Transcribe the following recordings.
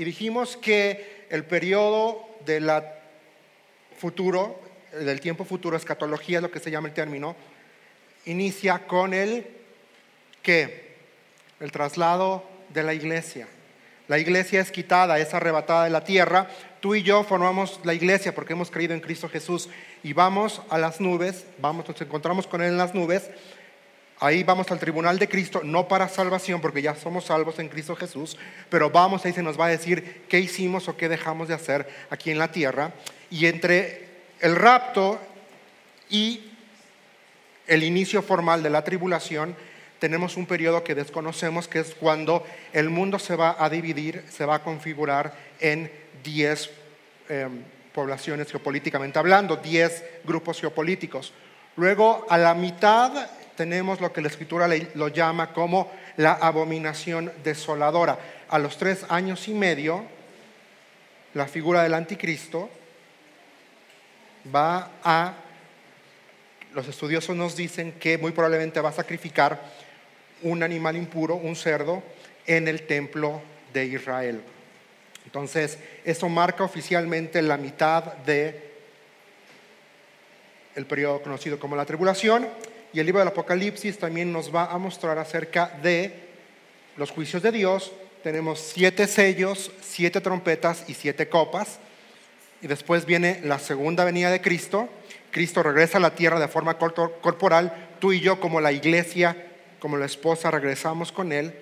y dijimos que el periodo de la futuro, del tiempo futuro, escatología es lo que se llama el término, inicia con el que el traslado de la iglesia. La iglesia es quitada, es arrebatada de la tierra. Tú y yo formamos la iglesia porque hemos creído en Cristo Jesús y vamos a las nubes, vamos, nos encontramos con Él en las nubes. Ahí vamos al tribunal de Cristo, no para salvación, porque ya somos salvos en Cristo Jesús, pero vamos ahí se nos va a decir qué hicimos o qué dejamos de hacer aquí en la tierra. Y entre el rapto y el inicio formal de la tribulación, tenemos un periodo que desconocemos, que es cuando el mundo se va a dividir, se va a configurar en 10 em, poblaciones geopolíticamente hablando, 10 grupos geopolíticos. Luego, a la mitad tenemos lo que la escritura lo llama como la abominación desoladora. A los tres años y medio, la figura del anticristo va a, los estudiosos nos dicen que muy probablemente va a sacrificar un animal impuro, un cerdo, en el templo de Israel. Entonces, eso marca oficialmente la mitad de el periodo conocido como la tribulación y el libro del Apocalipsis también nos va a mostrar acerca de los juicios de Dios. Tenemos siete sellos, siete trompetas y siete copas. Y después viene la segunda venida de Cristo. Cristo regresa a la tierra de forma corporal. Tú y yo como la iglesia como la esposa, regresamos con él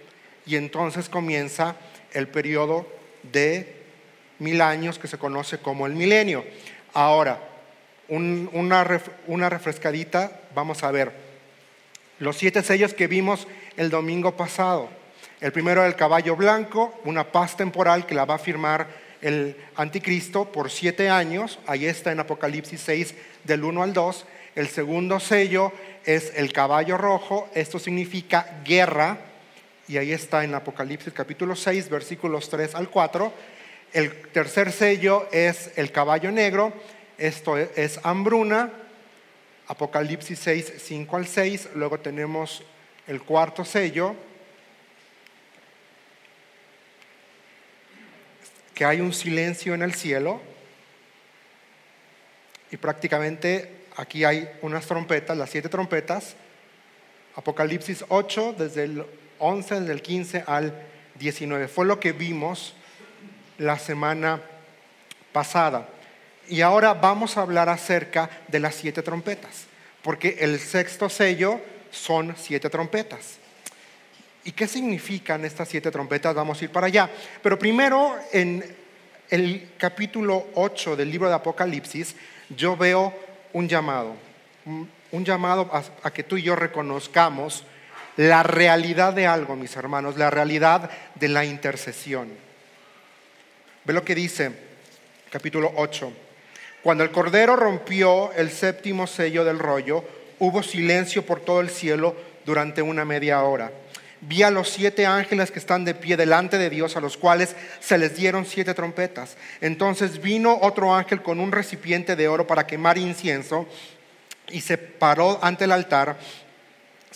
y entonces comienza el periodo de mil años que se conoce como el milenio. Ahora, una, una refrescadita, vamos a ver los siete sellos que vimos el domingo pasado. El primero el caballo blanco, una paz temporal que la va a firmar el anticristo por siete años, ahí está en Apocalipsis 6 del 1 al 2. El segundo sello es el caballo rojo, esto significa guerra, y ahí está en Apocalipsis capítulo 6, versículos 3 al 4. El tercer sello es el caballo negro, esto es hambruna, Apocalipsis 6, 5 al 6. Luego tenemos el cuarto sello, que hay un silencio en el cielo y prácticamente Aquí hay unas trompetas, las siete trompetas. Apocalipsis 8, desde el 11, desde el 15 al 19. Fue lo que vimos la semana pasada. Y ahora vamos a hablar acerca de las siete trompetas, porque el sexto sello son siete trompetas. ¿Y qué significan estas siete trompetas? Vamos a ir para allá. Pero primero, en el capítulo 8 del libro de Apocalipsis, yo veo un llamado, un, llamado a, que tú y yo reconozcamos la realidad de algo, mis hermanos, la realidad de la intercesión. Ve lo que dice capítulo 8. Cuando el Cordero rompió el séptimo sello del rollo, hubo silencio por todo el cielo durante una media hora. Vi a los siete ángeles que están de pie delante de Dios, a los cuales se les dieron siete trompetas. Entonces vino otro ángel con un recipiente de oro para quemar incienso y se paró ante el altar.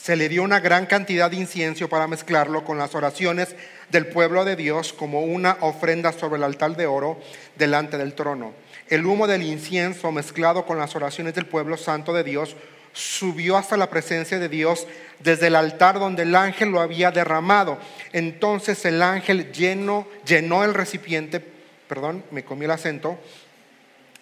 Se le dio una gran cantidad de incienso para mezclarlo con las oraciones del pueblo de Dios como una ofrenda sobre el altar de oro delante del trono. El humo del incienso mezclado con las oraciones del pueblo santo de Dios subió hasta la presencia de Dios desde el altar donde el ángel lo había derramado. Entonces el ángel llenó, llenó el recipiente, perdón, me comí el acento,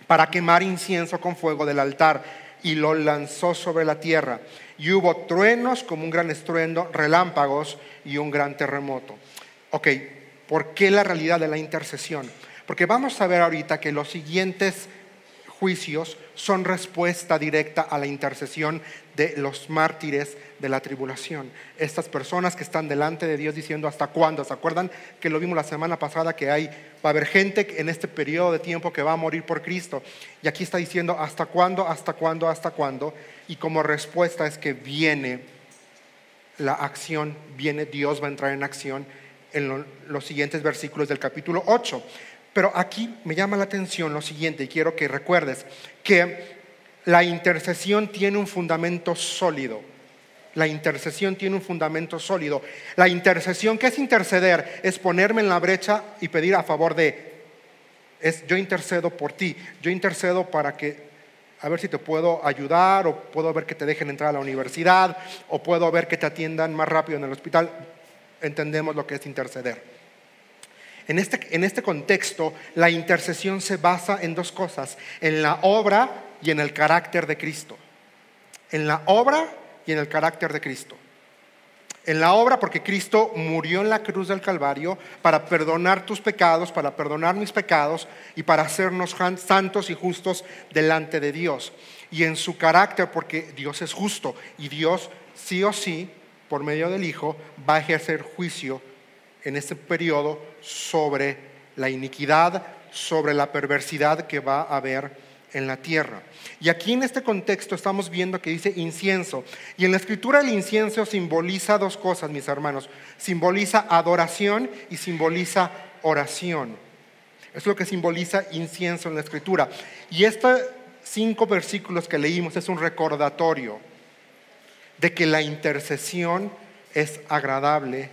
para quemar incienso con fuego del altar y lo lanzó sobre la tierra. Y hubo truenos como un gran estruendo, relámpagos y un gran terremoto. Ok, ¿por qué la realidad de la intercesión? Porque vamos a ver ahorita que los siguientes juicios son respuesta directa a la intercesión de los mártires de la tribulación. Estas personas que están delante de Dios diciendo hasta cuándo. ¿Se acuerdan que lo vimos la semana pasada que hay va a haber gente en este periodo de tiempo que va a morir por Cristo? Y aquí está diciendo hasta cuándo, hasta cuándo, hasta cuándo. Y como respuesta es que viene la acción, viene Dios va a entrar en acción en los siguientes versículos del capítulo 8. Pero aquí me llama la atención lo siguiente y quiero que recuerdes que la intercesión tiene un fundamento sólido. La intercesión tiene un fundamento sólido. La intercesión, ¿qué es interceder? Es ponerme en la brecha y pedir a favor de. Es yo intercedo por ti. Yo intercedo para que a ver si te puedo ayudar o puedo ver que te dejen entrar a la universidad o puedo ver que te atiendan más rápido en el hospital. Entendemos lo que es interceder. En este, en este contexto, la intercesión se basa en dos cosas, en la obra y en el carácter de Cristo. En la obra y en el carácter de Cristo. En la obra porque Cristo murió en la cruz del Calvario para perdonar tus pecados, para perdonar mis pecados y para hacernos santos y justos delante de Dios. Y en su carácter porque Dios es justo y Dios sí o sí, por medio del Hijo, va a ejercer juicio en este periodo sobre la iniquidad, sobre la perversidad que va a haber en la tierra. Y aquí en este contexto estamos viendo que dice incienso. Y en la escritura el incienso simboliza dos cosas, mis hermanos. Simboliza adoración y simboliza oración. Es lo que simboliza incienso en la escritura. Y estos cinco versículos que leímos es un recordatorio de que la intercesión es agradable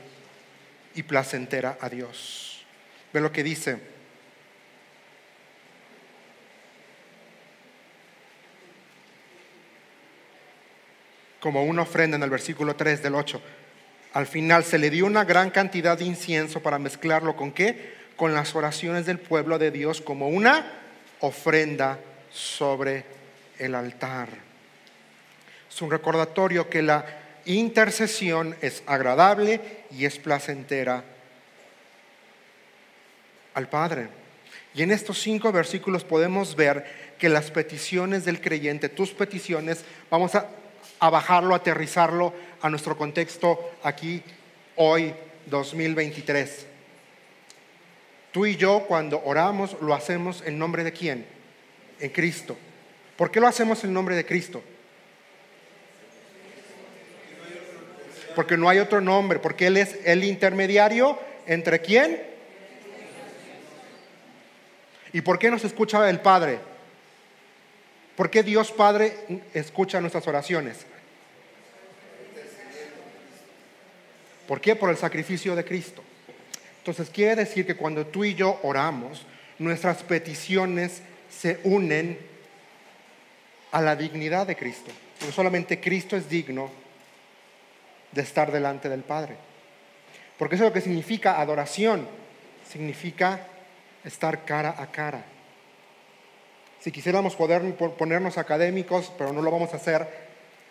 y placentera a Dios. Ve lo que dice como una ofrenda en el versículo 3 del 8. Al final se le dio una gran cantidad de incienso para mezclarlo con qué? Con las oraciones del pueblo de Dios como una ofrenda sobre el altar. Es un recordatorio que la intercesión es agradable y es placentera al Padre. Y en estos cinco versículos podemos ver que las peticiones del creyente, tus peticiones, vamos a a bajarlo, aterrizarlo a nuestro contexto aquí, hoy, 2023. Tú y yo cuando oramos lo hacemos en nombre de quién? En Cristo. ¿Por qué lo hacemos en nombre de Cristo? Porque no hay otro nombre, porque Él es el intermediario entre quién? ¿Y por qué nos escucha el Padre? ¿Por qué Dios Padre escucha nuestras oraciones? ¿Por qué? Por el sacrificio de Cristo. Entonces quiere decir que cuando tú y yo oramos, nuestras peticiones se unen a la dignidad de Cristo. Porque solamente Cristo es digno de estar delante del Padre. Porque eso es lo que significa adoración. Significa estar cara a cara. Si quisiéramos poder ponernos académicos, pero no lo vamos a hacer,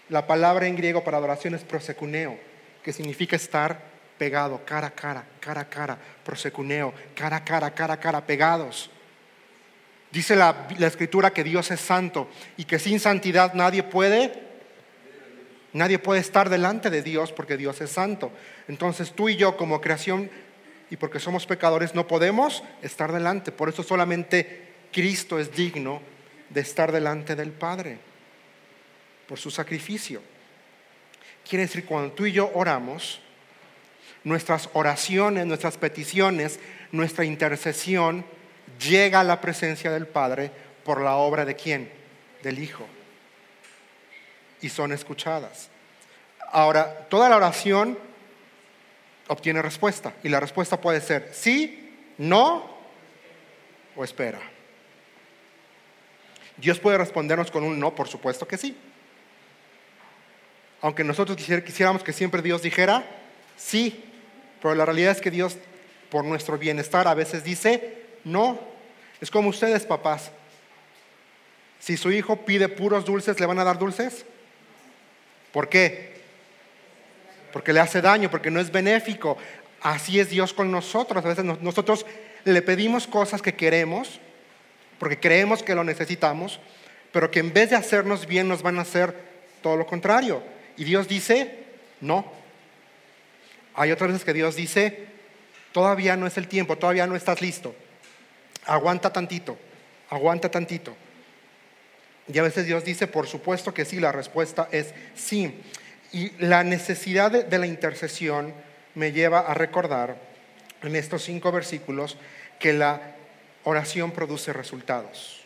la palabra en griego para adoración es prosecuneo, que significa estar pegado, cara a cara, cara a cara, prosecuneo, cara a cara, cara a cara, pegados. Dice la, la escritura que Dios es santo y que sin santidad nadie puede, nadie puede estar delante de Dios porque Dios es santo. Entonces tú y yo como creación y porque somos pecadores no podemos estar delante. Por eso solamente Cristo es digno de estar delante del Padre por su sacrificio. Quiere decir, cuando tú y yo oramos, nuestras oraciones, nuestras peticiones, nuestra intercesión llega a la presencia del Padre por la obra de quién? Del Hijo. Y son escuchadas. Ahora, toda la oración obtiene respuesta. Y la respuesta puede ser sí, no o espera. ¿Dios puede respondernos con un no? Por supuesto que sí. Aunque nosotros quisiéramos que siempre Dios dijera sí, pero la realidad es que Dios, por nuestro bienestar, a veces dice no. Es como ustedes, papás. Si su hijo pide puros dulces, ¿le van a dar dulces? ¿Por qué? Porque le hace daño, porque no es benéfico. Así es Dios con nosotros. A veces nosotros le pedimos cosas que queremos porque creemos que lo necesitamos, pero que en vez de hacernos bien nos van a hacer todo lo contrario. Y Dios dice, no. Hay otras veces que Dios dice, todavía no es el tiempo, todavía no estás listo. Aguanta tantito, aguanta tantito. Y a veces Dios dice, por supuesto que sí, la respuesta es sí. Y la necesidad de, la intercesión me lleva a recordar en estos cinco versículos que la oración produce resultados.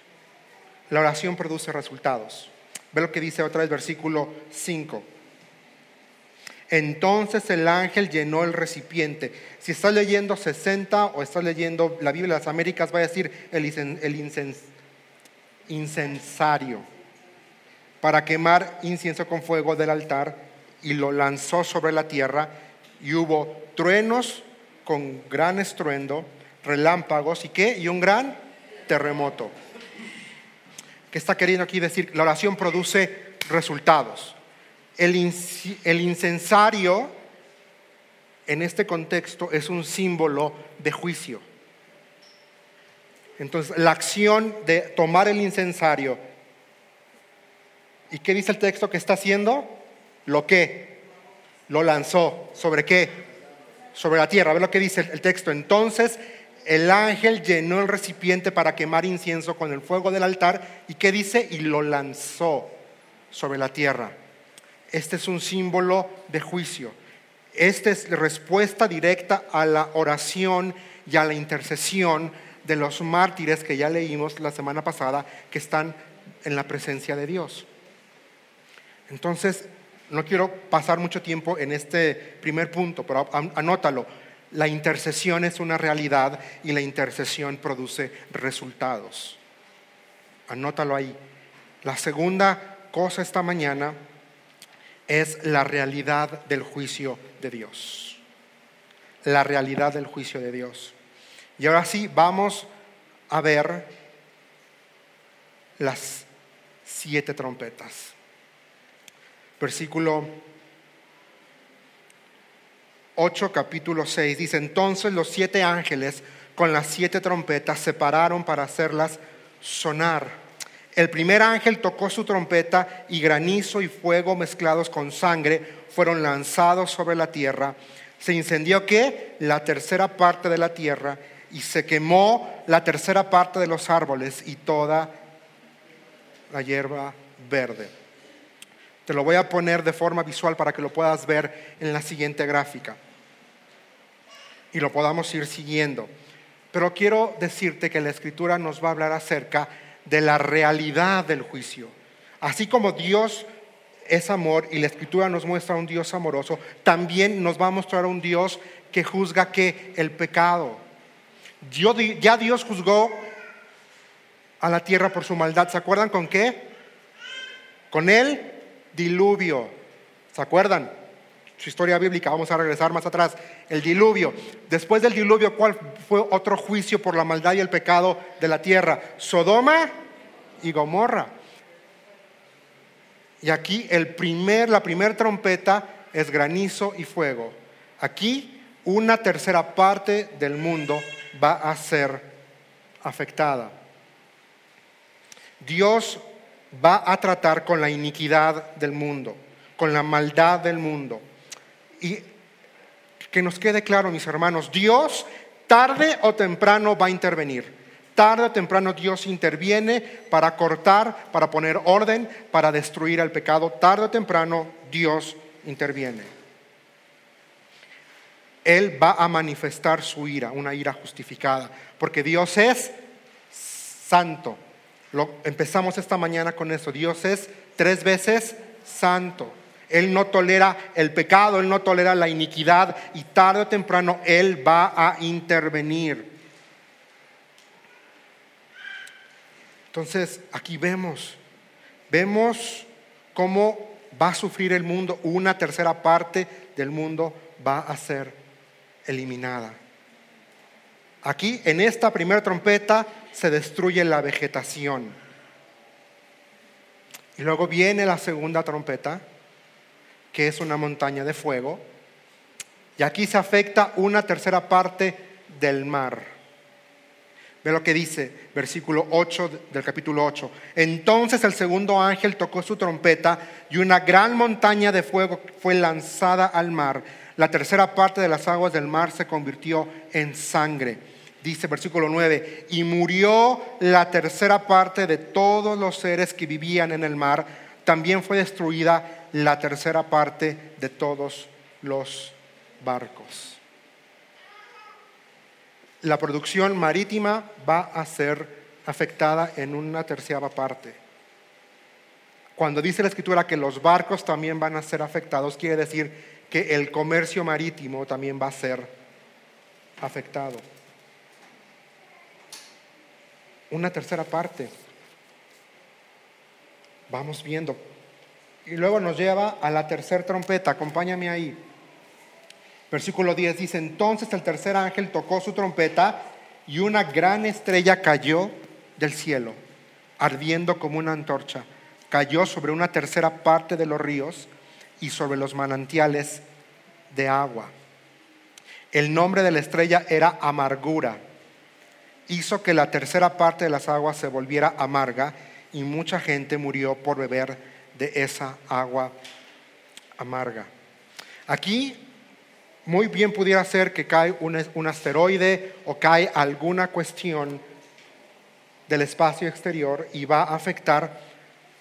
La oración produce resultados. Ve lo que dice otra vez versículo 5. Entonces el ángel llenó el recipiente. Si estás leyendo 60 o estás leyendo la Biblia de las Américas, va a decir el, incensario para quemar incienso con fuego del altar y lo lanzó sobre la tierra y hubo truenos con gran estruendo, relámpagos y qué? Y un gran terremoto. ¿Qué está queriendo aquí decir? La oración produce resultados. El, incensario en este contexto es un símbolo de juicio. Entonces, la acción de tomar el incensario. ¿Y qué dice el texto que está haciendo? Lo que lo lanzó. ¿Sobre qué? Sobre la tierra. A ver lo que dice el texto. Entonces el ángel llenó el recipiente para quemar incienso con el fuego del altar. ¿Y qué dice? Y lo lanzó sobre la tierra. Este es un símbolo de juicio. Esta es la respuesta directa a la oración y a la intercesión de los mártires que ya leímos la semana pasada, que están en la presencia de Dios. Entonces, no quiero pasar mucho tiempo en este primer punto, pero anótalo. La intercesión es una realidad y la intercesión produce resultados. Anótalo ahí. La segunda cosa esta mañana es la realidad del juicio de Dios. La realidad del juicio de Dios. Y ahora sí, vamos a ver las siete trompetas. Versículo 8, capítulo 6, dice, entonces los siete ángeles con las siete trompetas se pararon para hacerlas sonar. El primer ángel tocó su trompeta y granizo y fuego mezclados con sangre fueron lanzados sobre la tierra. Se incendió qué? La tercera parte de la tierra y se quemó la tercera parte de los árboles y toda la hierba verde. Te lo voy a poner de forma visual para que lo puedas ver en la siguiente gráfica y lo podamos ir siguiendo. Pero quiero decirte que la escritura nos va a hablar acerca de la realidad del juicio. Así como Dios es amor y la escritura nos muestra un Dios amoroso, también nos va a mostrar un Dios que juzga que el pecado. Ya Dios juzgó a la tierra por su maldad. ¿Se acuerdan con qué? Con el diluvio. ¿Se acuerdan? su historia bíblica, vamos a regresar más atrás, el diluvio. Después del diluvio, ¿cuál fue otro juicio por la maldad y el pecado de la tierra? Sodoma y Gomorra. Y aquí el primer, la primera trompeta es granizo y fuego. Aquí una tercera parte del mundo va a ser afectada. Dios va a tratar con la iniquidad del mundo, con la maldad del mundo. Y que nos quede claro, mis hermanos, Dios tarde o temprano va a intervenir. Tarde o temprano Dios interviene para cortar, para poner orden, para destruir el pecado. Tarde o temprano Dios interviene. Él va a manifestar su ira, una ira justificada, porque Dios es santo. Lo, empezamos esta mañana con eso. Dios es tres veces santo. Él no tolera el pecado, Él no tolera la iniquidad y tarde o temprano Él va a intervenir. Entonces, aquí vemos, vemos cómo va a sufrir el mundo, una tercera parte del mundo va a ser eliminada. Aquí, en esta primera trompeta, se destruye la vegetación. Y luego viene la segunda trompeta que es una montaña de fuego. Y aquí se afecta una tercera parte del mar. Ve lo que dice versículo 8 del capítulo 8. Entonces el segundo ángel tocó su trompeta y una gran montaña de fuego fue lanzada al mar. La tercera parte de las aguas del mar se convirtió en sangre. Dice versículo 9, y murió la tercera parte de todos los seres que vivían en el mar. También fue destruida la tercera parte de todos los barcos. La producción marítima va a ser afectada en una tercera parte. Cuando dice la escritura que los barcos también van a ser afectados, quiere decir que el comercio marítimo también va a ser afectado. Una tercera parte. Vamos viendo. Y luego nos lleva a la tercera trompeta. Acompáñame ahí. Versículo 10 dice, entonces el tercer ángel tocó su trompeta y una gran estrella cayó del cielo, ardiendo como una antorcha. Cayó sobre una tercera parte de los ríos y sobre los manantiales de agua. El nombre de la estrella era amargura. Hizo que la tercera parte de las aguas se volviera amarga y mucha gente murió por beber de esa agua amarga. Aquí muy bien pudiera ser que cae un, asteroide o cae alguna cuestión del espacio exterior y va a afectar.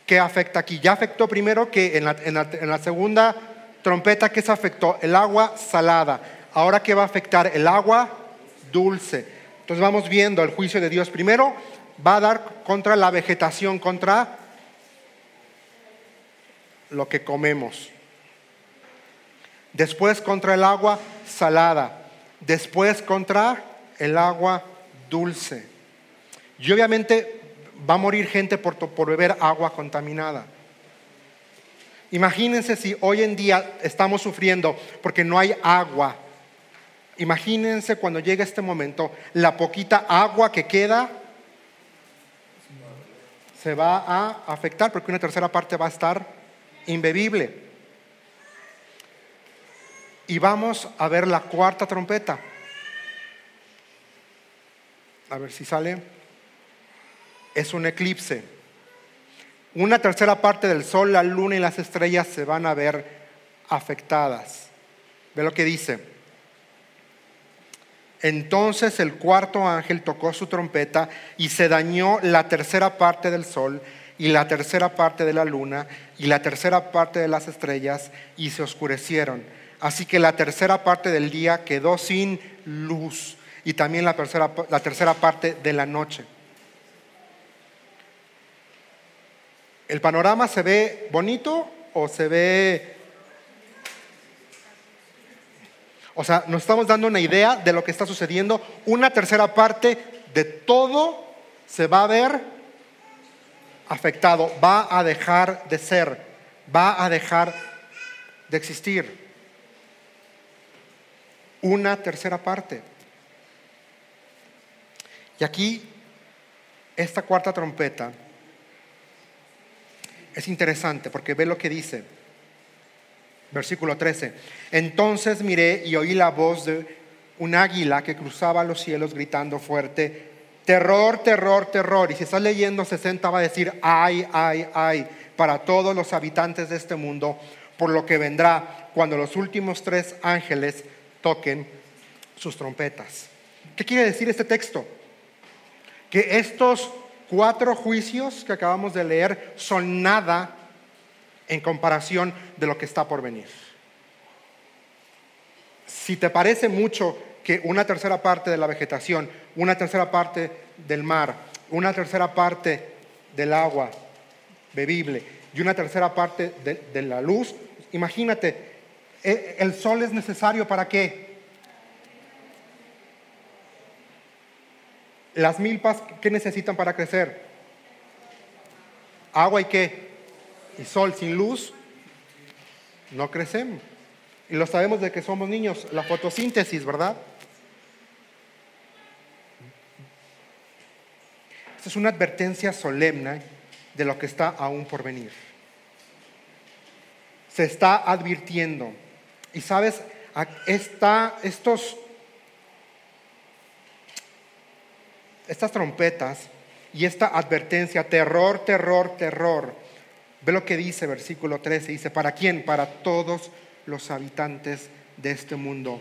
¿Qué afecta aquí? Ya afectó primero que en la, segunda trompeta, ¿qué se afectó? El agua salada. Ahora, ¿qué va a afectar? El agua dulce. Entonces vamos viendo el juicio de Dios. Primero va a dar contra la vegetación, contra lo que comemos. Después contra el agua salada. Después contra el agua dulce. Y obviamente va a morir gente por, beber agua contaminada. Imagínense si hoy en día estamos sufriendo porque no hay agua. Imagínense cuando llegue este momento, la poquita agua que queda se va a afectar porque una tercera parte va a estar imbebible. Y vamos a ver la cuarta trompeta. A ver si sale. Es un eclipse. Una tercera parte del sol, la luna y las estrellas se van a ver afectadas. Ve lo que dice. Entonces el cuarto ángel tocó su trompeta y se dañó la tercera parte del sol y la tercera parte de la luna y la tercera parte de las estrellas y se oscurecieron Así que la tercera parte del día quedó sin luz y también la tercera, la tercera parte de la noche. ¿El panorama se ve bonito o se ve... O sea, nos estamos dando una idea de lo que está sucediendo. Una tercera parte de todo se va a ver afectado, va a dejar de ser, va a dejar de existir una tercera parte. Y aquí, esta cuarta trompeta es interesante porque ve lo que dice. Versículo 13. Entonces miré y oí la voz de un águila que cruzaba los cielos gritando fuerte, terror, terror, terror. Y si estás leyendo 60 va a decir, ay, ay, ay, para todos los habitantes de este mundo, por lo que vendrá cuando los últimos tres ángeles toquen sus trompetas. ¿Qué quiere decir este texto? Que estos cuatro juicios que acabamos de leer son nada en comparación de lo que está por venir. Si te parece mucho que una tercera parte de la vegetación, una tercera parte del mar, una tercera parte del agua bebible y una tercera parte de, la luz, imagínate eh, ¿El sol es necesario para qué? Las milpas, ¿qué necesitan para crecer? Agua y qué? Y sol sin luz, no crecemos. Y lo sabemos de que somos niños, la fotosíntesis, ¿verdad? Esta es una advertencia solemne de lo que está aún por venir. Se está advirtiendo y sabes, está estos, estas trompetas y esta advertencia, terror, terror, terror. Ve lo que dice versículo 13, dice, ¿para quién? Para todos los habitantes de este mundo.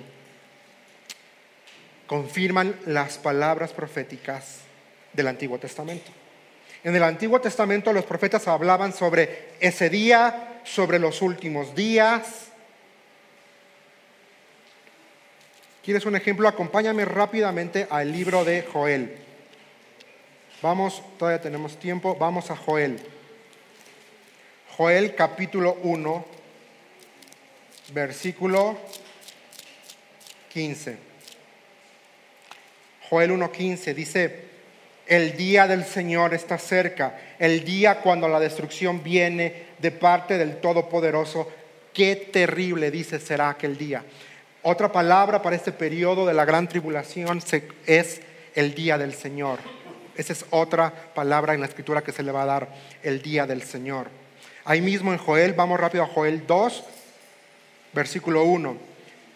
Confirman las palabras proféticas del Antiguo Testamento. En el Antiguo Testamento los profetas hablaban sobre ese día, sobre los últimos días, ¿Quieres un ejemplo? Acompáñame rápidamente al libro de Joel. Vamos, todavía tenemos tiempo, vamos a Joel. Joel capítulo 1. versículo 15. Joel 1.15 dice, el día del Señor está cerca, el día cuando la destrucción viene de parte del Todopoderoso. Qué terrible, dice, será aquel día. Otra palabra para este periodo de la gran tribulación es el día del Señor. Esa es otra palabra en la escritura que se le va a dar, el día del Señor. Ahí mismo en Joel, vamos rápido a Joel 2, versículo 1.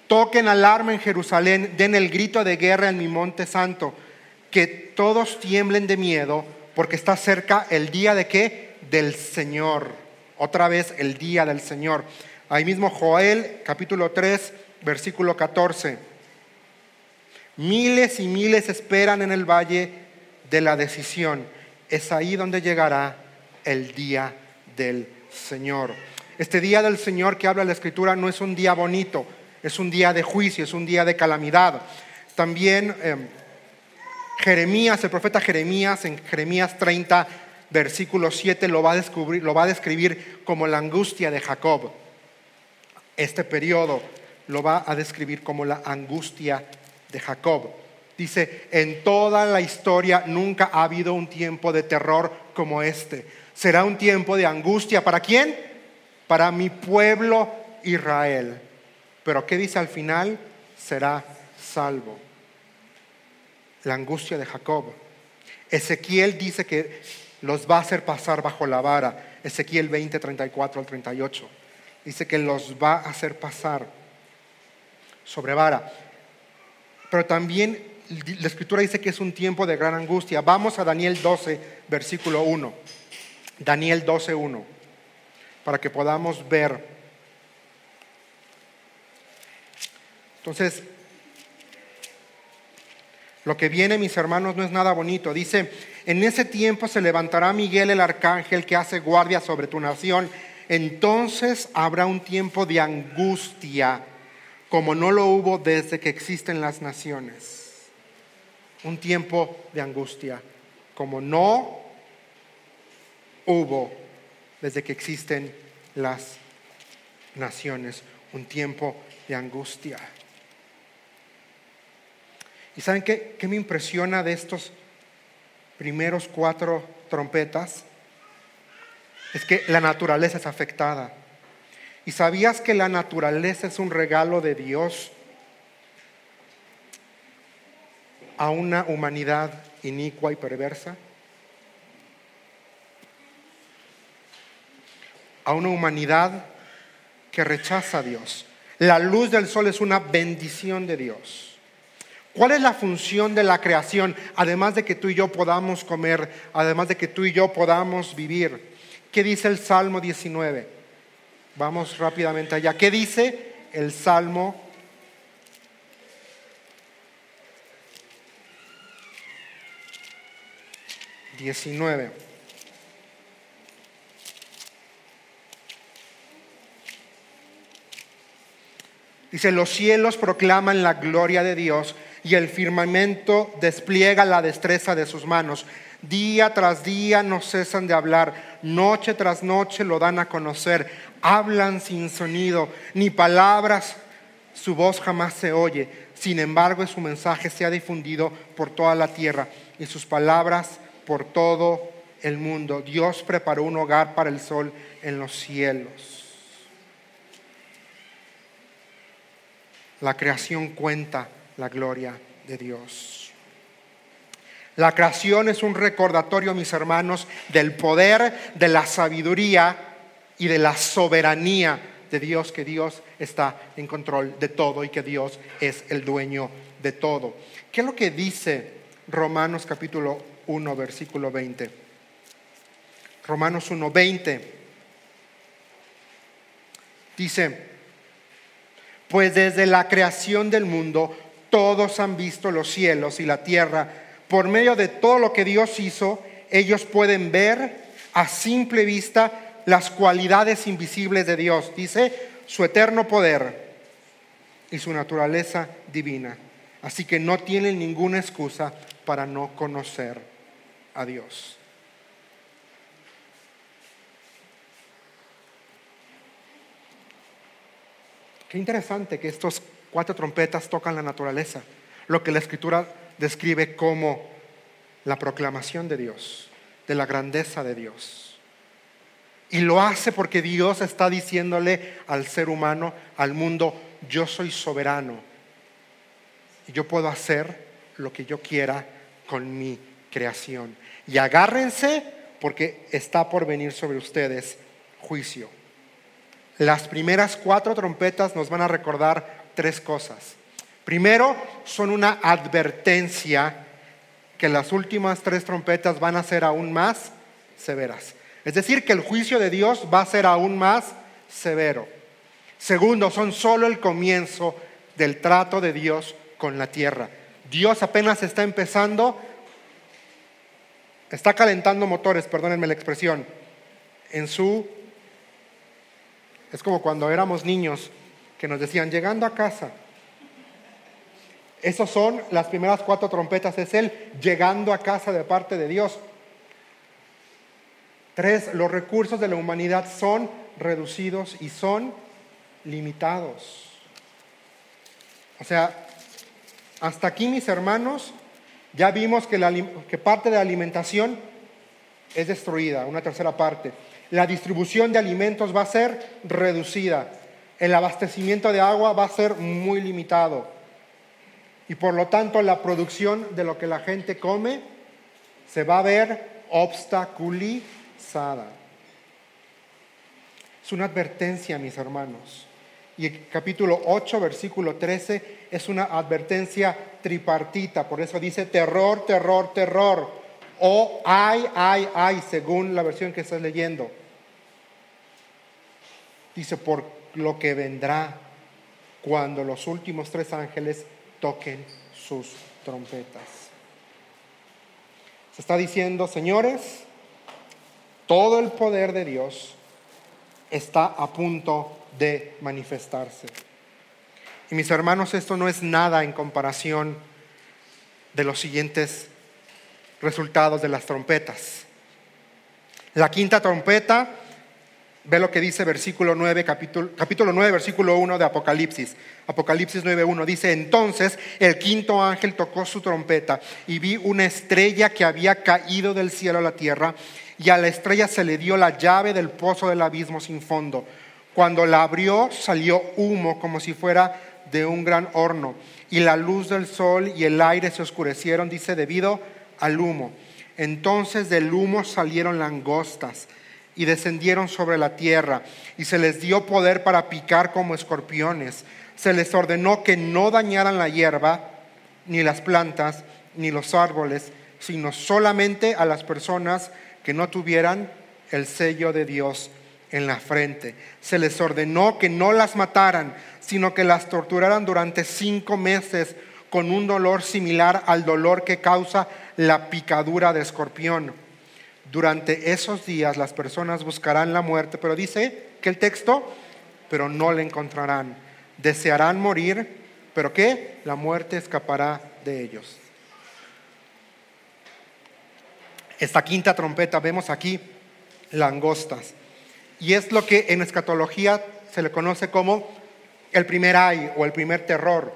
Toquen alarma en Jerusalén, den el grito de guerra en mi monte santo, que todos tiemblen de miedo, porque está cerca el día de qué? Del Señor. Otra vez el día del Señor. Ahí mismo Joel, capítulo 3, versículo 14. Miles y miles esperan en el valle de la decisión. Es ahí donde llegará el día del Señor. Este día del Señor que habla la Escritura no es un día bonito, es un día de juicio, es un día de calamidad. También em, Jeremías, el profeta Jeremías, en Jeremías 30, versículo 7, lo va, a descubrir, lo va a describir como la angustia de Jacob. Este periodo lo va a describir como la angustia de Jacob. Dice, en toda la historia nunca ha habido un tiempo de terror como este. Será un tiempo de angustia. ¿Para quién? Para mi pueblo Israel. Pero ¿qué dice al final? Será salvo. La angustia de Jacob. Ezequiel dice que los va a hacer pasar bajo la vara. Ezequiel 20, 34 al 38. Dice que los va a hacer pasar sobre vara. Pero también la escritura dice que es un tiempo de gran angustia. Vamos a Daniel 12, versículo 1. Daniel 12, 1. Para que podamos ver Entonces, lo que viene, mis hermanos, no es nada bonito. Dice, en ese tiempo se levantará Miguel el arcángel que hace guardia sobre tu nación. Entonces habrá un tiempo de angustia como no lo hubo desde que existen las naciones. Un tiempo de angustia como no hubo desde que existen las naciones. Un tiempo de angustia. ¿Y saben qué, qué me impresiona de estos primeros cuatro trompetas? Es que la naturaleza es afectada. ¿Y sabías que la naturaleza es un regalo de Dios a una humanidad inicua y perversa? A una humanidad que rechaza a Dios. La luz del sol es una bendición de Dios. ¿Cuál es la función de la creación? Además de que tú y yo podamos comer, además de que tú y yo podamos vivir. ¿Qué dice el Salmo 19? Vamos rápidamente allá. ¿Qué dice el Salmo 19? Dice, los cielos proclaman la gloria de Dios y el firmamento despliega la destreza de sus manos. Día tras día no cesan de hablar, noche tras noche lo dan a conocer, hablan sin sonido, ni palabras, su voz jamás se oye. Sin embargo, su mensaje se ha difundido por toda la tierra y sus palabras por todo el mundo. Dios preparó un hogar para el sol en los cielos. La creación cuenta la gloria de Dios. La creación es un recordatorio, mis hermanos, del poder, de la sabiduría y de la soberanía de Dios, que Dios está en control de todo y que Dios es el dueño de todo. ¿Qué es lo que dice Romanos capítulo 1, versículo 20? Romanos 1, 20. Dice, pues desde la creación del mundo todos han visto los cielos y la tierra. Por medio de todo lo que Dios hizo, ellos pueden ver a simple vista las cualidades invisibles de Dios. Dice su eterno poder y su naturaleza divina. Así que no tienen ninguna excusa para no conocer a Dios. Qué interesante que estos cuatro trompetas tocan la naturaleza, lo que la escritura describe como la proclamación de Dios, de la grandeza de Dios. Y lo hace porque Dios está diciéndole al ser humano, al mundo, yo soy soberano. Y yo puedo hacer lo que yo quiera con mi creación. Y agárrense porque está por venir sobre ustedes juicio. Las primeras cuatro trompetas nos van a recordar tres cosas. Primero, son una advertencia que las últimas tres trompetas van a ser aún más severas. Es decir, que el juicio de Dios va a ser aún más severo. Segundo, son solo el comienzo del trato de Dios con la tierra. Dios apenas está empezando, está calentando motores, perdónenme la expresión, en su... Es como cuando éramos niños que nos decían, llegando a casa. Esas son las primeras cuatro trompetas, es Él llegando a casa de parte de Dios. Tres, los recursos de la humanidad son reducidos y son limitados. O sea, hasta aquí mis hermanos, ya vimos que, parte de la alimentación es destruida, una tercera parte. La distribución de alimentos va a ser reducida. El abastecimiento de agua va a ser muy limitado. Y por lo tanto la producción de lo que la gente come se va a ver obstaculizada. Es una advertencia, mis hermanos. Y el capítulo 8, versículo 13, es una advertencia tripartita. Por eso dice terror, terror, terror. O ay, ay, ay, según la versión que estás leyendo. Dice, por lo que vendrá cuando los últimos tres ángeles toquen sus trompetas. Se está diciendo, señores, todo el poder de Dios está a punto de manifestarse. Y mis hermanos, esto no es nada en comparación de los siguientes resultados de las trompetas. La quinta trompeta, ve lo que dice versículo 9, capítulo, capítulo 9, versículo 1 de Apocalipsis. Apocalipsis 9.1 dice, entonces el quinto ángel tocó su trompeta y vi una estrella que había caído del cielo a la tierra y a la estrella se le dio la llave del pozo del abismo sin fondo. Cuando la abrió salió humo como si fuera de un gran horno y la luz del sol y el aire se oscurecieron, dice, debido al humo. Entonces del humo salieron langostas y descendieron sobre la tierra y se les dio poder para picar como escorpiones. Se les ordenó que no dañaran la hierba, ni las plantas, ni los árboles, sino solamente a las personas que no tuvieran el sello de Dios en la frente. Se les ordenó que no las mataran, sino que las torturaran durante cinco meses con un dolor similar al dolor que causa la picadura de escorpión. Durante esos días las personas buscarán la muerte, pero dice que el texto, pero no la encontrarán. Desearán morir, pero que la muerte escapará de ellos. Esta quinta trompeta vemos aquí langostas. Y es lo que en escatología se le conoce como el primer ay o el primer terror.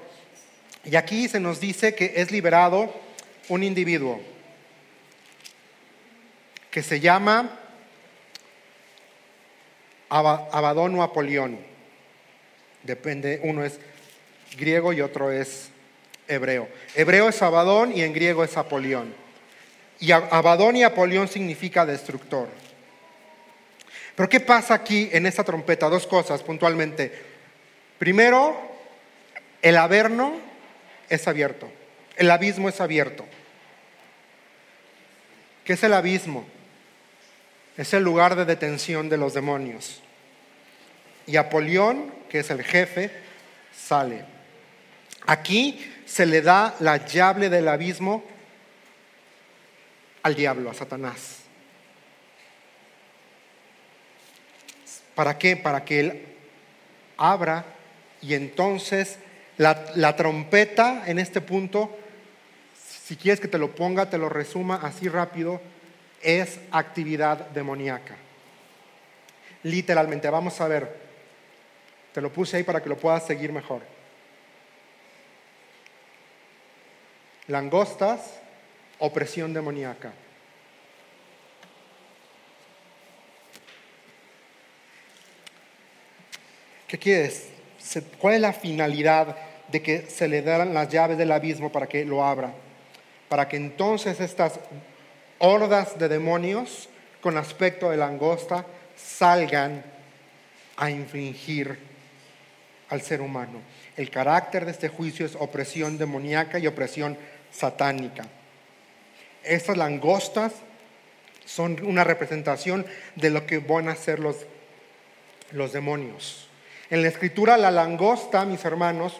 Y aquí se nos dice que es liberado un individuo que se llama Abadón o Apolión. Depende, uno es griego y otro es hebreo. Hebreo es Abadón y en griego es Apolión. Y Abadón y Apolión significa destructor. Pero ¿qué pasa aquí en esta trompeta? Dos cosas puntualmente. Primero, el averno es abierto, el abismo es abierto. ¿Qué es el abismo? Es el lugar de detención de los demonios. Y Apolión, que es el jefe, sale. Aquí se le da la llave del abismo al diablo, a Satanás. ¿Para qué? Para que Él abra y entonces la, trompeta en este punto, si quieres que te lo ponga, te lo resuma así rápido, es actividad demoníaca. Literalmente, vamos a ver. Te lo puse ahí para que lo puedas seguir mejor. Langostas, opresión demoníaca. ¿Qué quieres? ¿Cuál es la finalidad de que se le dan las llaves del abismo para que lo abra? Para que entonces estas hordas de demonios con aspecto de langosta salgan a infringir al ser humano. El carácter de este juicio es opresión demoníaca y opresión satánica. Estas langostas son una representación de lo que van a ser los, los demonios. En la escritura la langosta, mis hermanos,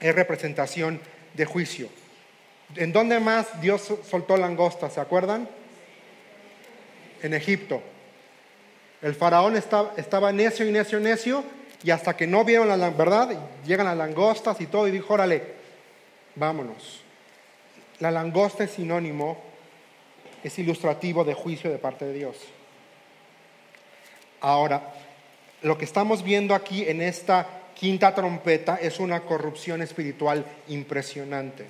es representación de juicio. ¿En dónde más Dios soltó langosta? ¿Se acuerdan? En Egipto. El faraón estaba, necio y necio, necio, y hasta que no vieron la verdad, llegan las langostas y todo, y dijo, órale, vámonos. La langosta es sinónimo, es ilustrativo de juicio de parte de Dios. Ahora, lo que estamos viendo aquí en esta quinta trompeta es una corrupción espiritual impresionante.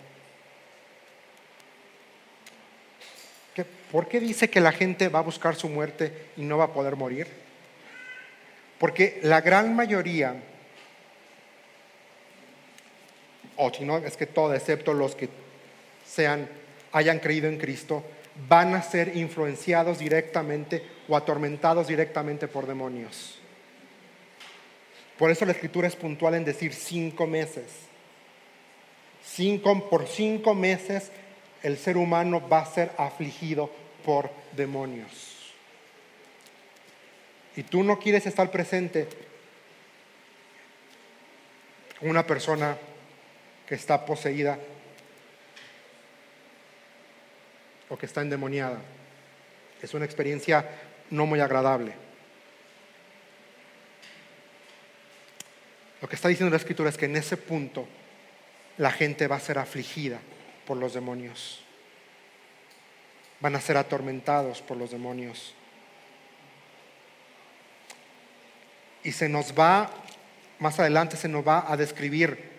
¿Por qué dice que la gente va a buscar su muerte y no va a poder morir? Porque la gran mayoría, o si no, es que todo, excepto los que sean, hayan creído en Cristo, van a ser influenciados directamente o atormentados directamente por demonios. Por eso la escritura es puntual en decir cinco meses. Cinco, por cinco meses el ser humano va a ser afligido por demonios. Y tú no quieres estar presente con una persona que está poseída o que está endemoniada. Es una experiencia no muy agradable. Lo que está diciendo la escritura es que en ese punto la gente va a ser afligida por los demonios. Van a ser atormentados por los demonios. Y se nos va, más adelante se nos va a describir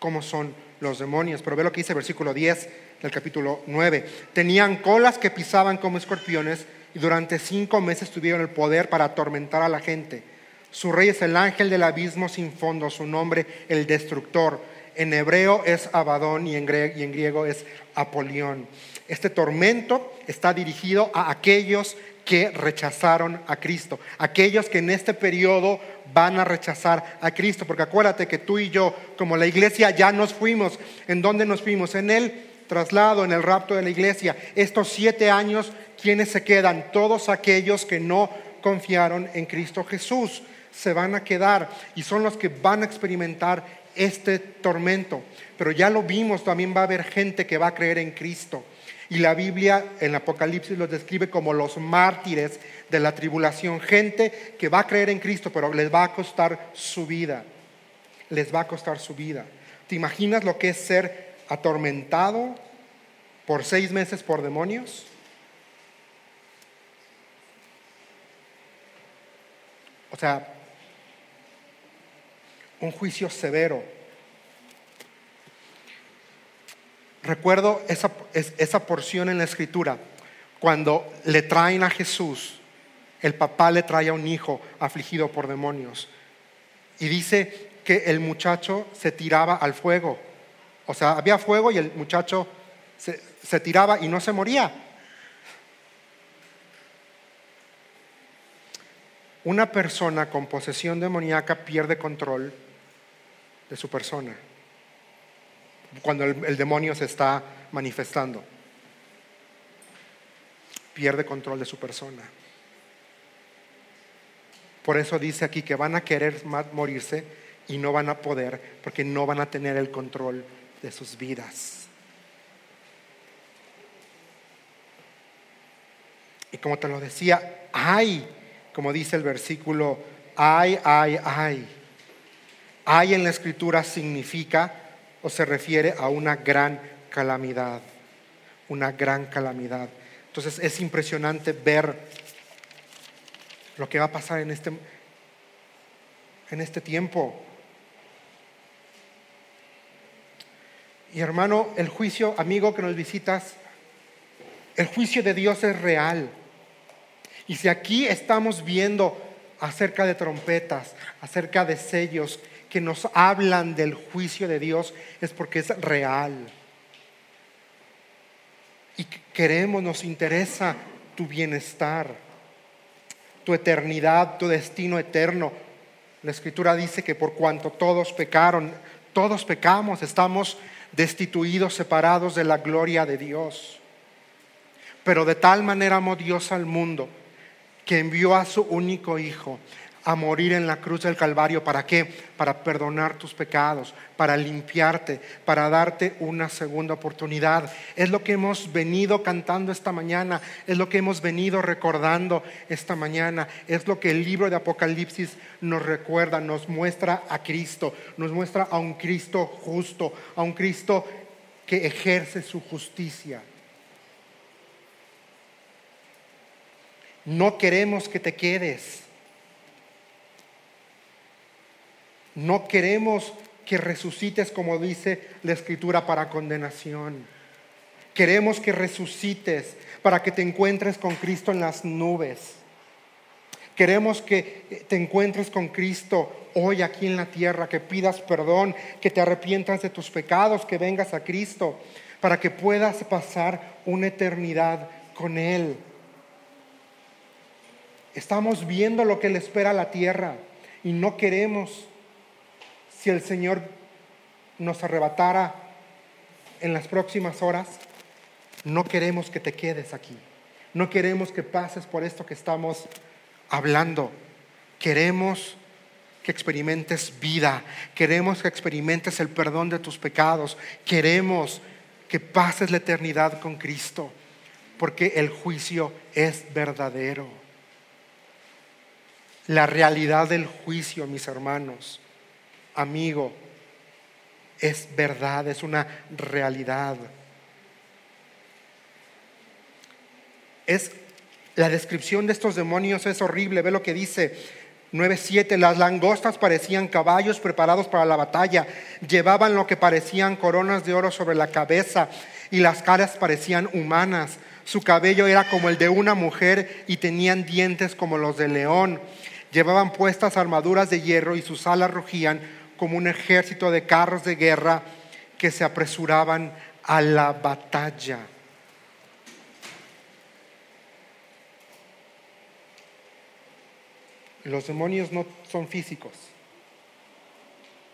cómo son los demonios. Pero ve lo que dice el versículo 10 del capítulo 9. Tenían colas que pisaban como escorpiones y durante cinco meses tuvieron el poder para atormentar a la gente su rey es el ángel del abismo sin fondo, su nombre el destructor. En hebreo es Abadón y en, griego, es Apolión. Este tormento está dirigido a aquellos que rechazaron a Cristo, aquellos que en este periodo van a rechazar a Cristo, porque acuérdate que tú y yo, como la iglesia, ya nos fuimos. ¿En dónde nos fuimos? En el traslado, en el rapto de la iglesia. Estos siete años, ¿quiénes se quedan? Todos aquellos que no confiaron en Cristo Jesús se van a quedar y son los que van a experimentar este tormento. Pero ya lo vimos, también va a haber gente que va a creer en Cristo. Y la Biblia en Apocalipsis los describe como los mártires de la tribulación. Gente que va a creer en Cristo, pero les va a costar su vida. Les va a costar su vida. ¿Te imaginas lo que es ser atormentado por seis meses por demonios? O sea, un juicio severo. Recuerdo esa, esa porción en la escritura, cuando le traen a Jesús, el papá le trae a un hijo afligido por demonios. Y dice que el muchacho se tiraba al fuego. O sea, había fuego y el muchacho se, se tiraba y no se moría. Una persona con posesión demoníaca pierde control de su persona cuando el, demonio se está manifestando. Pierde control de su persona. Por eso dice aquí que van a querer morirse y no van a poder porque no van a tener el control de sus vidas. Y como te lo decía, hay, como dice el versículo, hay, hay, hay hay en la escritura significa o se refiere a una gran calamidad, una gran calamidad. Entonces es impresionante ver lo que va a pasar en este en este tiempo. Y hermano, el juicio, amigo que nos visitas, el juicio de Dios es real. Y si aquí estamos viendo acerca de trompetas, acerca de sellos que nos hablan del juicio de Dios, es porque es real. Y queremos, nos interesa tu bienestar, tu eternidad, tu destino eterno. La escritura dice que por cuanto todos pecaron, todos pecamos, estamos destituidos, separados de la gloria de Dios. Pero de tal manera amó Dios al mundo que envió a su único Hijo a morir en la cruz del Calvario. ¿Para qué? Para perdonar tus pecados, para limpiarte, para darte una segunda oportunidad. Es lo que hemos venido cantando esta mañana, es lo que hemos venido recordando esta mañana, es lo que el libro de Apocalipsis nos recuerda, nos muestra a Cristo, nos muestra a un Cristo justo, a un Cristo que ejerce su justicia. No queremos que te quedes. No queremos que resucites como dice la escritura para condenación. Queremos que resucites para que te encuentres con Cristo en las nubes. Queremos que te encuentres con Cristo hoy aquí en la tierra, que pidas perdón, que te arrepientas de tus pecados, que vengas a Cristo, para que puedas pasar una eternidad con Él. Estamos viendo lo que le espera a la tierra y no queremos, si el Señor nos arrebatara en las próximas horas, no queremos que te quedes aquí. No queremos que pases por esto que estamos hablando. Queremos que experimentes vida. Queremos que experimentes el perdón de tus pecados. Queremos que pases la eternidad con Cristo. Porque el juicio es verdadero la realidad del juicio, mis hermanos. Amigo, es verdad, es una realidad. Es la descripción de estos demonios es horrible. Ve lo que dice 9:7, las langostas parecían caballos preparados para la batalla, llevaban lo que parecían coronas de oro sobre la cabeza y las caras parecían humanas. Su cabello era como el de una mujer y tenían dientes como los de león. Llevaban puestas armaduras de hierro y sus alas rugían como un ejército de carros de guerra que se apresuraban a la batalla. Los demonios no son físicos,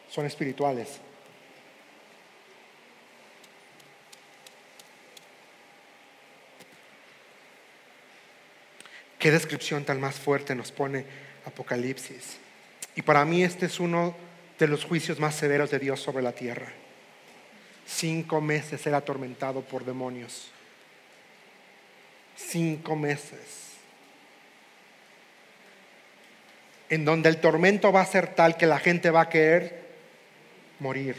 son espirituales. Qué descripción tan más fuerte nos pone Apocalipsis. Y para mí este es uno de los juicios más severos de Dios sobre la tierra. Cinco meses ser atormentado por demonios. Cinco meses. En donde el tormento va a ser tal que la gente va a querer morir.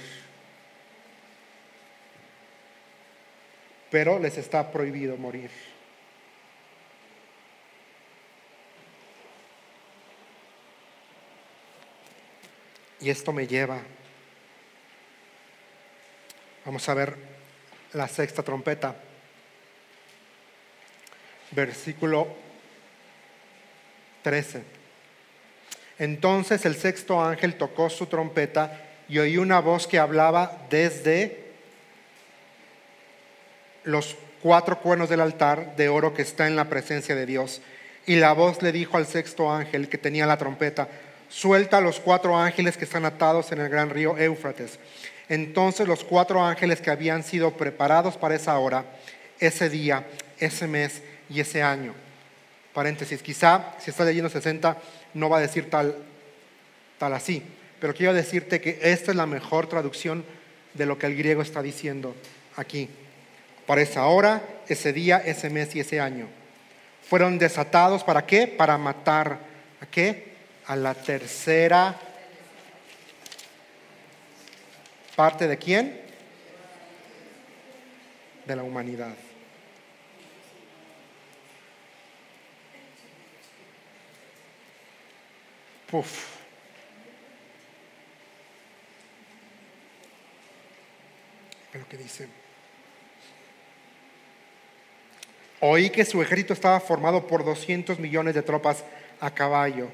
Pero les está prohibido morir. Y esto me lleva, vamos a ver la sexta trompeta, versículo 13. Entonces el sexto ángel tocó su trompeta y oí una voz que hablaba desde los cuatro cuernos del altar de oro que está en la presencia de Dios. Y la voz le dijo al sexto ángel que tenía la trompeta, suelta los cuatro ángeles que están atados en el gran río Éufrates. Entonces los cuatro ángeles que habían sido preparados para esa hora, ese día, ese mes y ese año. Paréntesis, quizá si estás leyendo 60 no va a decir tal, tal así, pero quiero decirte que esta es la mejor traducción de lo que el griego está diciendo aquí. Para esa hora, ese día, ese mes y ese año. Fueron desatados para qué? Para matar. ¿A qué? a la tercera parte de quién? De la humanidad. Puf. Lo que dice. Oí que su ejército estaba formado por 200 millones de tropas a caballo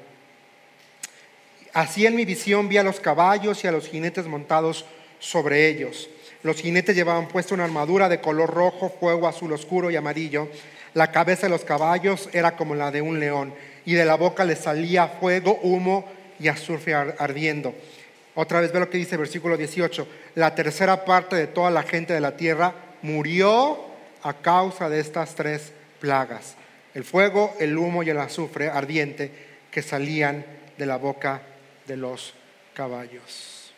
Así en mi visión vi a los caballos y a los jinetes montados sobre ellos. Los jinetes llevaban puesta una armadura de color rojo, fuego azul oscuro y amarillo. La cabeza de los caballos era como la de un león y de la boca le salía fuego, humo y azufre ardiendo. Otra vez ve lo que dice el versículo 18. La tercera parte de toda la gente de la tierra murió a causa de estas tres plagas. El fuego, el humo y el azufre ardiente que salían de la boca de los caballos.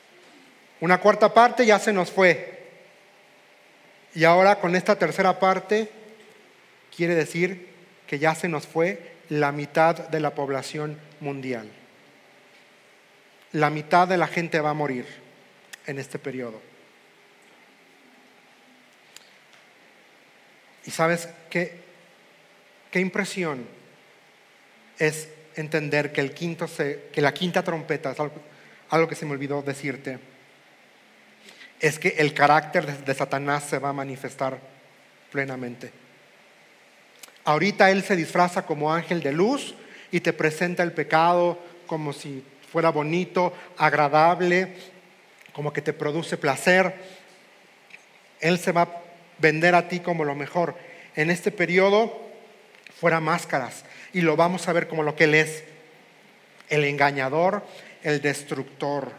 Una cuarta parte ya se nos fue. Y ahora con esta tercera parte quiere decir que ya se nos fue la mitad de la población mundial. La mitad de la gente va a morir en este periodo. ¿Y sabes qué, qué impresión es entender que, el quinto que la quinta trompeta, es algo, que se me olvidó decirte, es que el carácter de Satanás se va a manifestar plenamente. Ahorita Él se disfraza como ángel de luz y te presenta el pecado como si fuera bonito, agradable, como que te produce placer. Él se va a vender a ti como lo mejor. En este periodo fuera máscaras y lo vamos a ver como lo que Él es, el engañador, el destructor.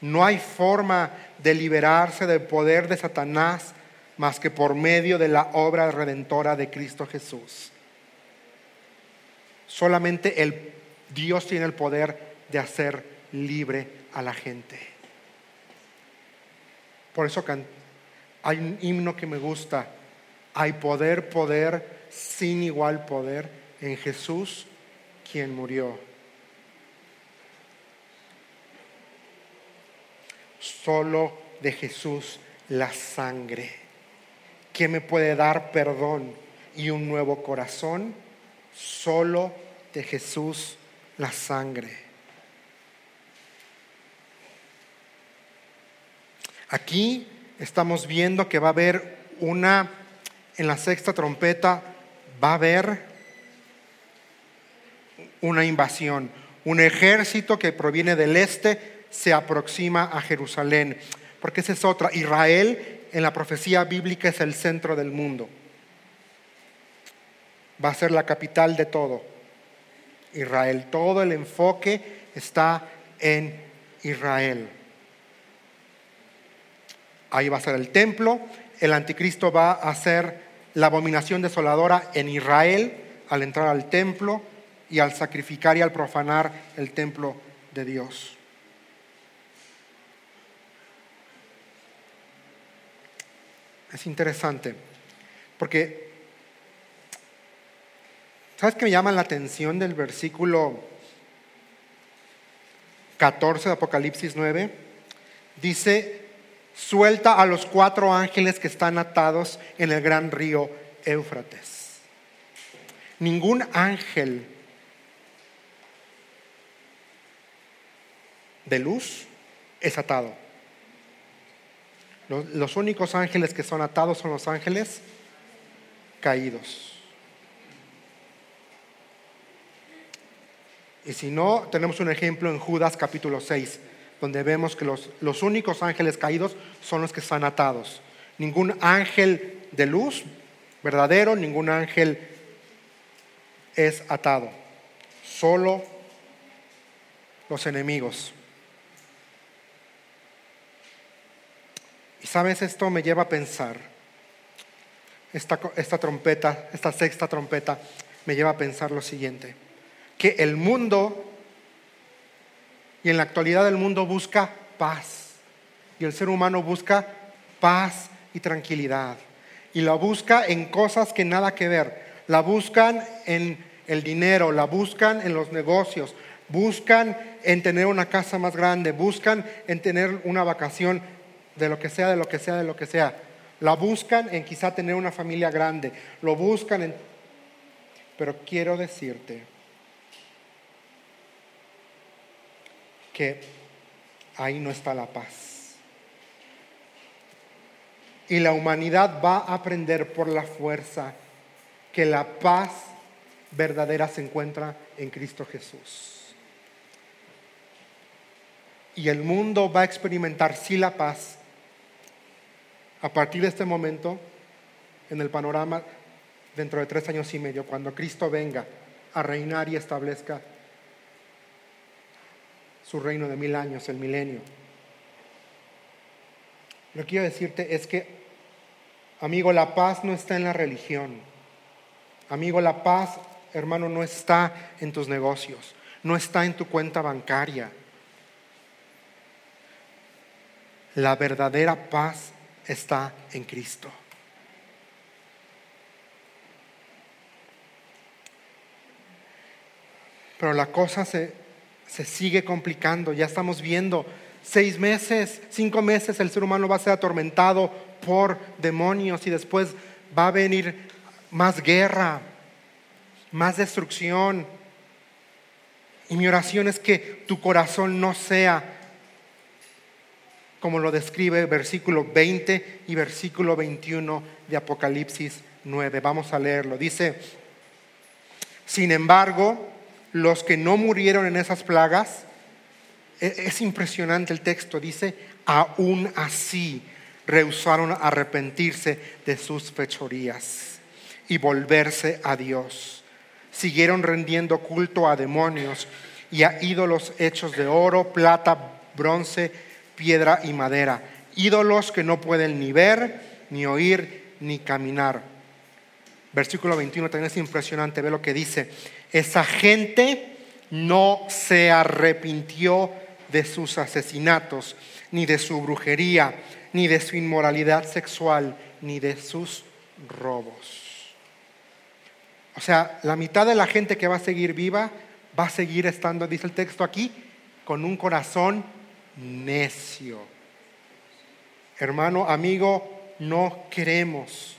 No hay forma de liberarse del poder de Satanás más que por medio de la obra redentora de Cristo Jesús. Solamente el Dios tiene el poder de hacer libre a la gente. Por eso hay un himno que me gusta. Hay poder, poder, sin igual poder en Jesús, quien murió. Solo de Jesús la sangre ¿Quién me puede dar perdón y un nuevo corazón? Solo de Jesús la sangre. Aquí estamos viendo que va a haber una, en la sexta trompeta, va a haber una invasión. Un ejército que proviene del este se aproxima a Jerusalén. Porque esa es otra. Israel en la profecía bíblica es el centro del mundo. Va a ser la capital de todo. Israel. Todo el enfoque está en Israel. Ahí va a ser el templo. El anticristo va a hacer la abominación desoladora en Israel al entrar al templo y al sacrificar y al profanar el templo de Dios. es interesante, porque, ¿sabes qué me llama la atención del versículo 14 de Apocalipsis 9? Dice, suelta a los cuatro ángeles que están atados en el gran río Éufrates. Ningún ángel de luz es atado. Los, únicos ángeles que son atados son los ángeles caídos. Y si no, tenemos un ejemplo en Judas capítulo 6, donde vemos que los, los, únicos ángeles caídos son los que están atados. Ningún ángel de luz verdadero, ningún ángel es atado. Solo los enemigos. Sabes, esto me lleva a pensar, esta, esta trompeta, esta sexta trompeta, me lleva a pensar lo siguiente, que el mundo, y en la actualidad el mundo busca paz, y el ser humano busca paz y tranquilidad, y la busca en cosas que nada que ver, la buscan en el dinero, la buscan en los negocios, buscan en tener una casa más grande, buscan en tener una vacación de lo que sea, de lo que sea, de lo que sea. La buscan en quizá tener una familia grande, lo buscan en... Pero quiero decirte que ahí no está la paz. y la humanidad va a aprender por la fuerza que la paz verdadera se encuentra en Cristo Jesús. Y el mundo va a experimentar sí la paz a partir de este momento en el panorama dentro de tres años y medio, cuando Cristo venga a reinar y establezca su reino de mil años, el milenio. Lo que quiero decirte es que, amigo, la paz no está en la religión. Amigo, la paz, hermano, no está en tus negocios, no está en tu cuenta bancaria. La verdadera paz está en Cristo. Pero la cosa se, se sigue complicando, ya estamos viendo seis meses, cinco meses el ser humano va a ser atormentado por demonios y después va a venir más guerra, más destrucción. Y mi oración es que tu corazón no sea como lo describe versículo 20 y versículo 21 de Apocalipsis 9. Vamos a leerlo. Dice, sin embargo, los que no murieron en esas plagas, e-, es impresionante el texto, dice, aún así rehusaron arrepentirse de sus fechorías y volverse a Dios. Siguieron rendiendo culto a demonios y a ídolos hechos de oro, plata, bronce, piedra y madera. Ídolos que no pueden ni ver, ni oír, ni caminar. Versículo 21 también es impresionante, ve lo que dice. Esa gente no se arrepintió de sus asesinatos, ni de su brujería, ni de su inmoralidad sexual, ni de sus robos. O sea, la mitad de la gente que va a seguir viva va a seguir estando, dice el texto aquí, con un corazón necio. Hermano, amigo, no queremos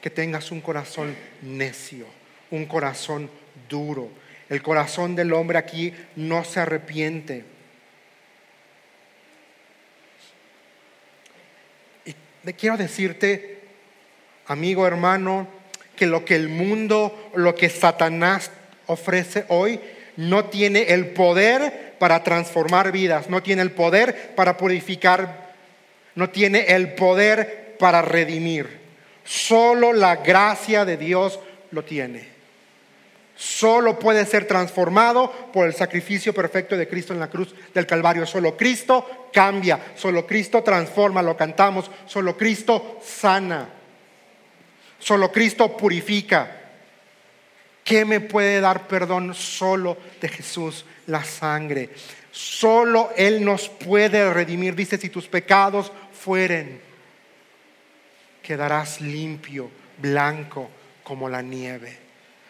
que tengas un corazón necio, un corazón duro. El corazón del hombre aquí no se arrepiente. quiero decirte, amigo, hermano, que lo que el mundo, lo que Satanás ofrece hoy, no tiene el poder para transformar vidas, no tiene el poder para purificar, no tiene el poder para redimir. Solo la gracia de Dios lo tiene solo puede ser transformado por el sacrificio perfecto de Cristo en la cruz del Calvario. Solo Cristo cambia, solo Cristo transforma, lo cantamos, solo Cristo sana, solo Cristo purifica. ¿Qué me puede dar perdón? Solo de Jesús, la sangre. Solo Él nos puede redimir. Dice, si tus pecados fueren, quedarás limpio, blanco como la nieve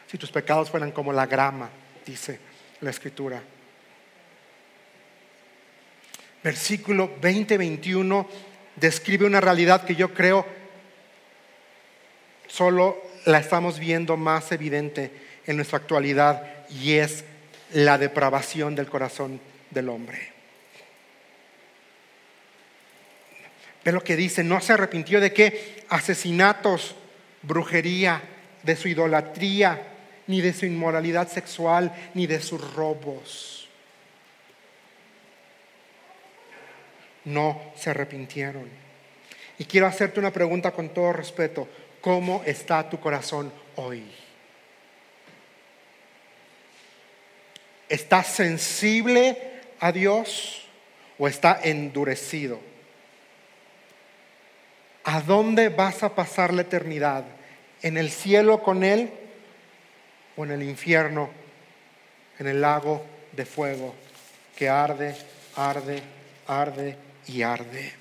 si tus pecados fueran como la grama, dice la escritura. Versículo 20-21 describe una realidad que yo creo solo la estamos viendo más evidente en nuestra actualidad y es la depravación del corazón del hombre. Ve lo que dice, no se arrepintió de qué? Asesinatos, brujería, de su idolatría, ni de su inmoralidad sexual, ni de sus robos. No se arrepintieron. Y quiero hacerte una pregunta con todo respeto. ¿Cómo está tu corazón hoy? ¿Estás sensible a Dios o está endurecido? ¿A dónde vas a pasar la eternidad? ¿En el cielo con Él o en el infierno, en el lago de fuego que arde, arde, arde y arde.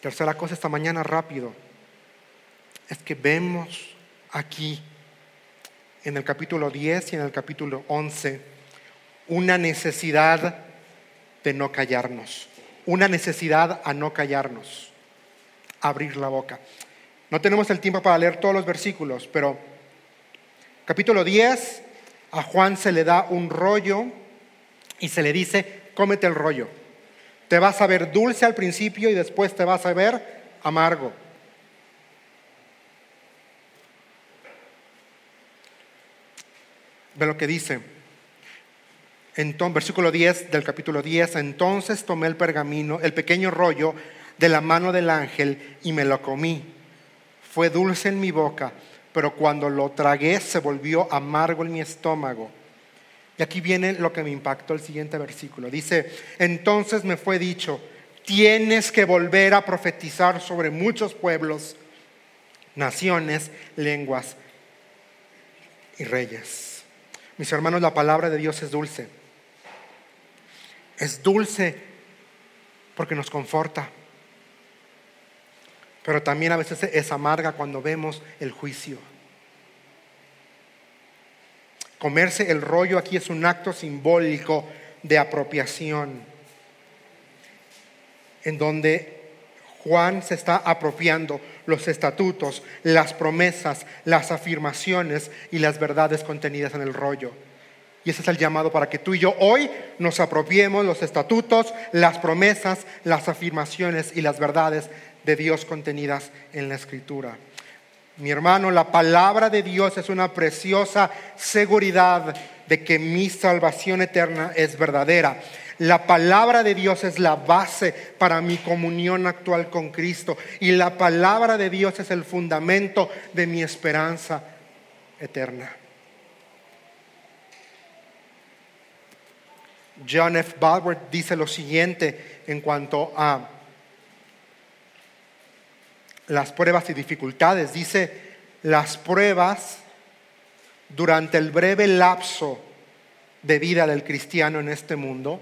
Tercera cosa esta mañana rápido, es que vemos aquí en el capítulo 10 y en el capítulo 11 una necesidad de no callarnos, una necesidad a no callarnos, abrir la boca. No tenemos el tiempo para leer todos los versículos, pero capítulo 10, a Juan se le da un rollo y se le dice, cómete el rollo. Te vas a ver dulce al principio y después te vas a ver amargo. Ve lo que dice. Entonces, versículo 10 del capítulo 10, entonces tomé el pergamino, el pequeño rollo de la mano del ángel y me lo comí. Fue dulce en mi boca, pero cuando lo tragué se volvió amargo en mi estómago. Y aquí viene lo que me impactó el siguiente versículo. Dice, entonces me fue dicho, tienes que volver a profetizar sobre muchos pueblos, naciones, lenguas y reyes. Mis hermanos, la palabra de Dios es dulce. Es dulce porque nos conforta. Pero también a veces es amarga cuando vemos el juicio. Comerse el rollo aquí es un acto simbólico de apropiación, en donde Juan se está apropiando los estatutos, las promesas, las afirmaciones y las verdades contenidas en el rollo. Y ese es el llamado para que tú y yo hoy nos apropiemos los estatutos, las promesas, las afirmaciones y las verdades de Dios contenidas en la Escritura. Mi hermano, la palabra de Dios es una preciosa seguridad de que mi salvación eterna es verdadera. La palabra de Dios es la base para mi comunión actual con Cristo y la palabra de Dios es el fundamento de mi esperanza eterna. John F. Balworth dice lo siguiente en cuanto a las pruebas y dificultades. Dice, las pruebas durante el breve lapso de vida del cristiano en este mundo,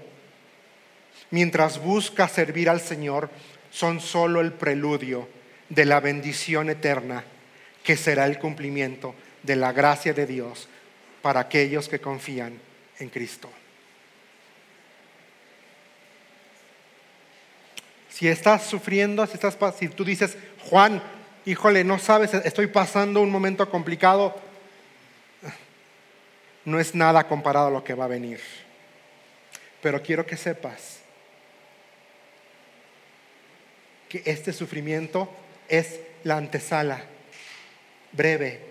mientras busca servir al Señor, son solo el preludio de la bendición eterna que será el cumplimiento de la gracia de Dios para aquellos que confían en Cristo. Si estás sufriendo, si, estás, si tú dices, Juan, híjole, no sabes, estoy pasando un momento complicado, no es nada comparado a lo que va a venir. Pero quiero que sepas que este sufrimiento es la antesala breve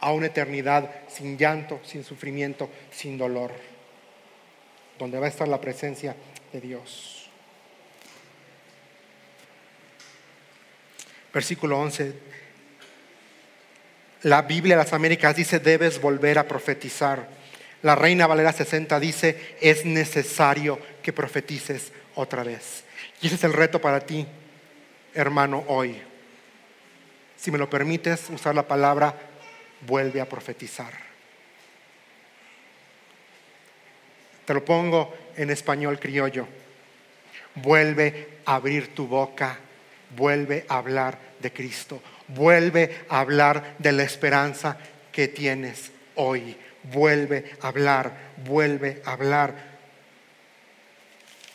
a una eternidad sin llanto, sin sufrimiento, sin dolor, donde va a estar la presencia de Dios. versículo 11. La Biblia de las Américas dice, debes volver a profetizar. La Reina Valera 60 dice, es necesario que profetices otra vez. Y ese es el reto para ti, hermano, hoy. Si me lo permites usar la palabra, vuelve a profetizar. Te lo pongo en español criollo. Vuelve a abrir tu boca vuelve a hablar de Cristo, vuelve a hablar de la esperanza que tienes hoy, vuelve a hablar, vuelve a hablar.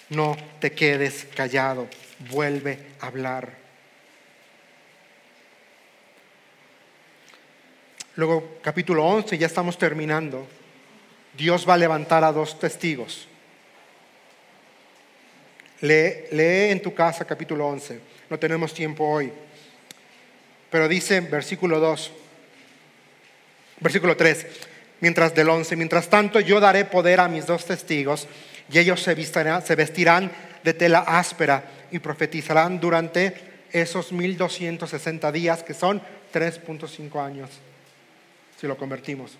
No te quedes callado, vuelve a hablar. Luego, capítulo 11, ya estamos terminando. Dios va a levantar a dos testigos. Lee, lee en tu casa capítulo 11 no tenemos tiempo hoy. Pero dice versículo 2, versículo 3, mientras del 11, mientras tanto yo daré poder a mis dos testigos y ellos se vestirán, se vestirán de tela áspera y profetizarán durante esos 1260 días que son 3.5 años, si lo convertimos.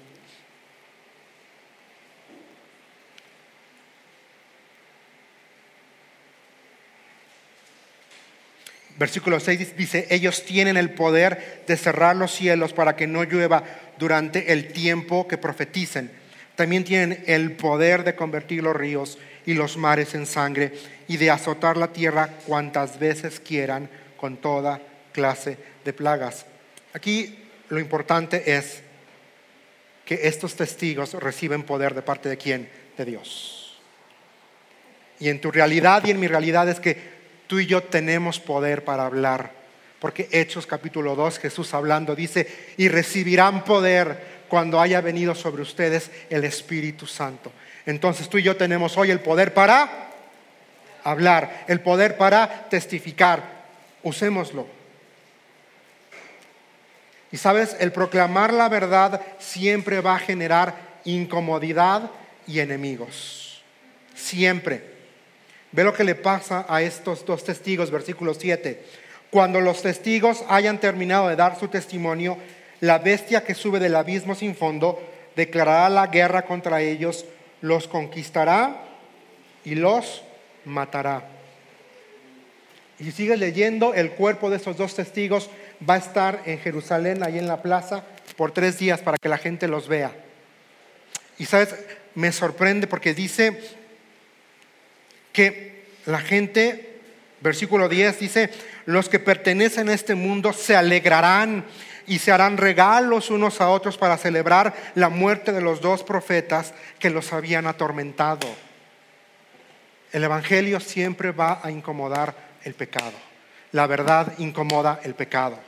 Versículo 6 dice, ellos tienen el poder de cerrar los cielos para que no llueva durante el tiempo que profeticen. También tienen el poder de convertir los ríos y los mares en sangre y de azotar la tierra cuantas veces quieran con toda clase de plagas. Aquí lo importante es que estos testigos reciben poder de parte de quién? De Dios. Y en tu realidad y en mi realidad es que Tú y yo tenemos poder para hablar. Porque Hechos capítulo 2, Jesús hablando dice, y recibirán poder cuando haya venido sobre ustedes el Espíritu Santo. Entonces tú y yo tenemos hoy el poder para hablar, el poder para testificar. Usémoslo. Y sabes, el proclamar la verdad siempre va a generar incomodidad y enemigos. Siempre. Ve lo que le pasa a estos dos testigos, versículo 7. Cuando los testigos hayan terminado de dar su testimonio, la bestia que sube del abismo sin fondo declarará la guerra contra ellos, los conquistará y los matará. Y si sigues leyendo, el cuerpo de esos dos testigos va a estar en Jerusalén, ahí en la plaza, por tres días para que la gente los vea. Y sabes, me sorprende porque dice que la gente, versículo 10, dice, los que pertenecen a este mundo se alegrarán y se harán regalos unos a otros para celebrar la muerte de los dos profetas que los habían atormentado. El Evangelio siempre va a incomodar el pecado. La verdad incomoda el pecado.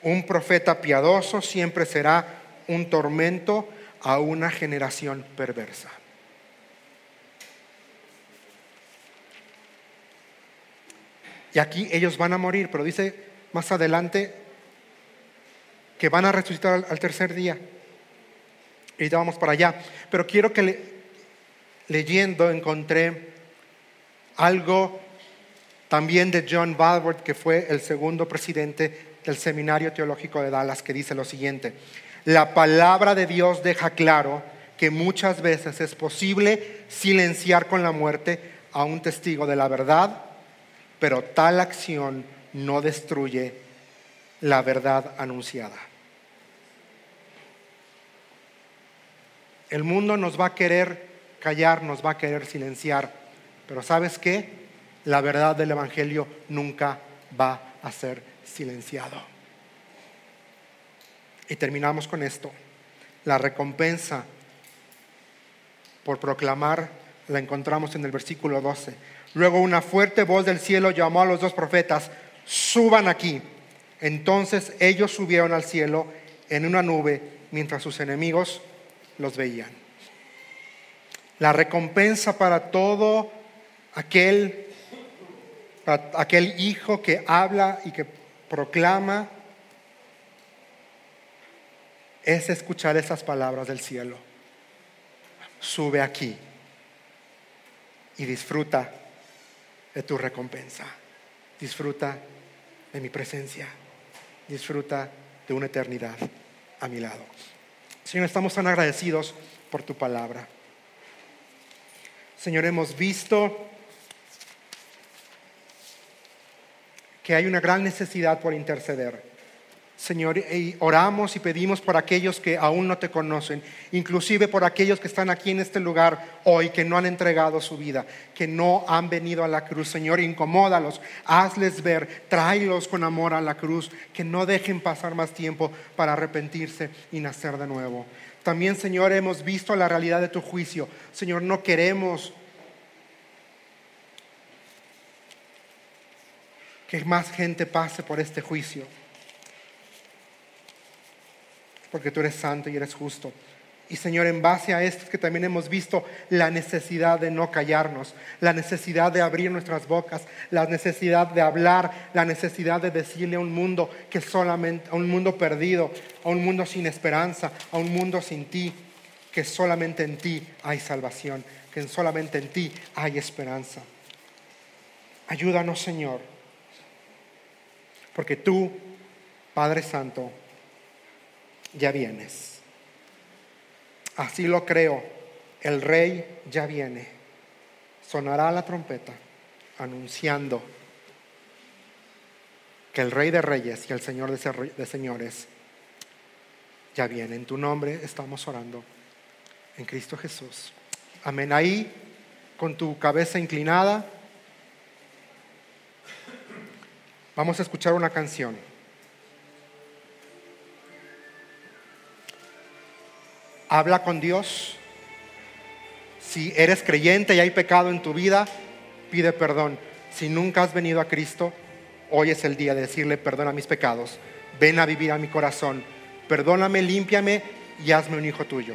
Un profeta piadoso siempre será un tormento a una generación perversa. Y aquí ellos van a morir, pero dice más adelante que van a resucitar al, tercer día. Y ya vamos para allá. Pero quiero que leyendo encontré algo también de John Balward, que fue el segundo presidente del Seminario Teológico de Dallas, que dice lo siguiente. La palabra de Dios deja claro que muchas veces es posible silenciar con la muerte a un testigo de la verdad, pero tal acción no destruye la verdad anunciada. El mundo nos va a querer callar, nos va a querer silenciar, pero ¿sabes qué? La verdad del Evangelio nunca va a ser silenciado. Y terminamos con esto. La recompensa por proclamar la encontramos en el versículo 12. Luego una fuerte voz del cielo llamó a los dos profetas, suban aquí. Entonces ellos subieron al cielo en una nube mientras sus enemigos los veían. La recompensa para todo aquel, aquel hijo que habla y que proclama es escuchar esas palabras del cielo. Sube aquí y disfruta de tu recompensa. Disfruta de mi presencia. Disfruta de una eternidad a mi lado. Señor, estamos tan agradecidos por tu palabra. Señor, hemos visto que hay una gran necesidad por interceder. Señor, oramos y pedimos por aquellos que aún no te conocen, inclusive por aquellos que están aquí en este lugar hoy, que no han entregado su vida, que no han venido a la cruz. Señor, incomódalos, hazles ver, tráelos con amor a la cruz, que no dejen pasar más tiempo para arrepentirse y nacer de nuevo. También, Señor, hemos visto la realidad de tu juicio. Señor, no queremos que más gente pase por este juicio. Porque tú eres santo y eres justo. Y Señor, en base a esto que también hemos visto la necesidad de no callarnos, la necesidad de abrir nuestras bocas, la necesidad de hablar, la necesidad de decirle a un mundo que solamente, a un mundo perdido, a un mundo sin esperanza, a un mundo sin ti, que solamente en ti hay salvación, que solamente en ti hay esperanza. Ayúdanos, Señor porque tú, Padre Santo, ya vienes. Así lo creo, el Rey ya viene. Sonará la trompeta anunciando que el Rey de Reyes y el Señor de Señores ya viene. En tu nombre estamos orando, en Cristo Jesús. Amén. Ahí, con tu cabeza inclinada. Vamos a escuchar una canción. Habla con Dios. Si eres creyente y hay pecado en tu vida, pide perdón. Si nunca has venido a Cristo, hoy es el día de decirle perdona mis pecados. Ven a vivir a mi corazón. Perdóname, límpiame y hazme un hijo tuyo.